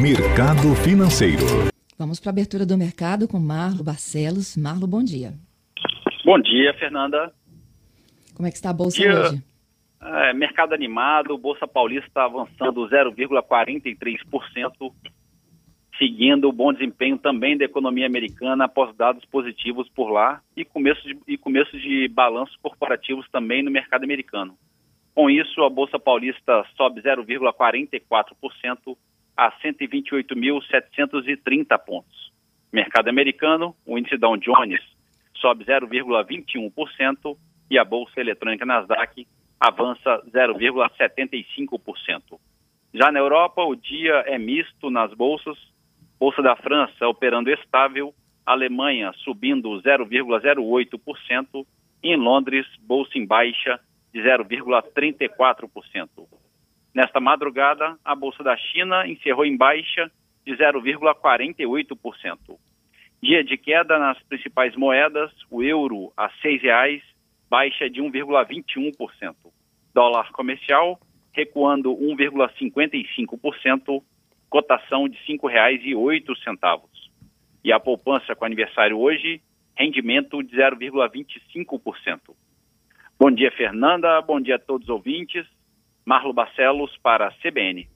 Mercado Financeiro. Vamos para a abertura do mercado com Marlo Barcelos. Marlo, bom dia. Bom dia, Fernanda. Como é que está a bolsa dia, hoje? É, mercado animado, Bolsa Paulista avançando 0,43%, seguindo o bom desempenho também da economia americana após dados positivos por lá e começo de, e começo de balanços corporativos também no mercado americano. Com isso, a Bolsa Paulista sobe 0,44% a 128.730 pontos. Mercado americano, o índice Dow Jones sobe 0,21% e a Bolsa Eletrônica Nasdaq avança 0,75%. Já na Europa, o dia é misto nas bolsas. Bolsa da França operando estável, Alemanha subindo 0,08% e em Londres, bolsa em baixa de 0,34%. Nesta madrugada, a bolsa da China encerrou em baixa de 0,48%. Dia de queda nas principais moedas, o euro a R$ 6,00 baixa de 1,21%. Dólar comercial recuando 1,55%, cotação de R$ 5,08. E a poupança com aniversário hoje, rendimento de 0,25%. Bom dia, Fernanda. Bom dia a todos os ouvintes. Marlo Barcelos para a CBN.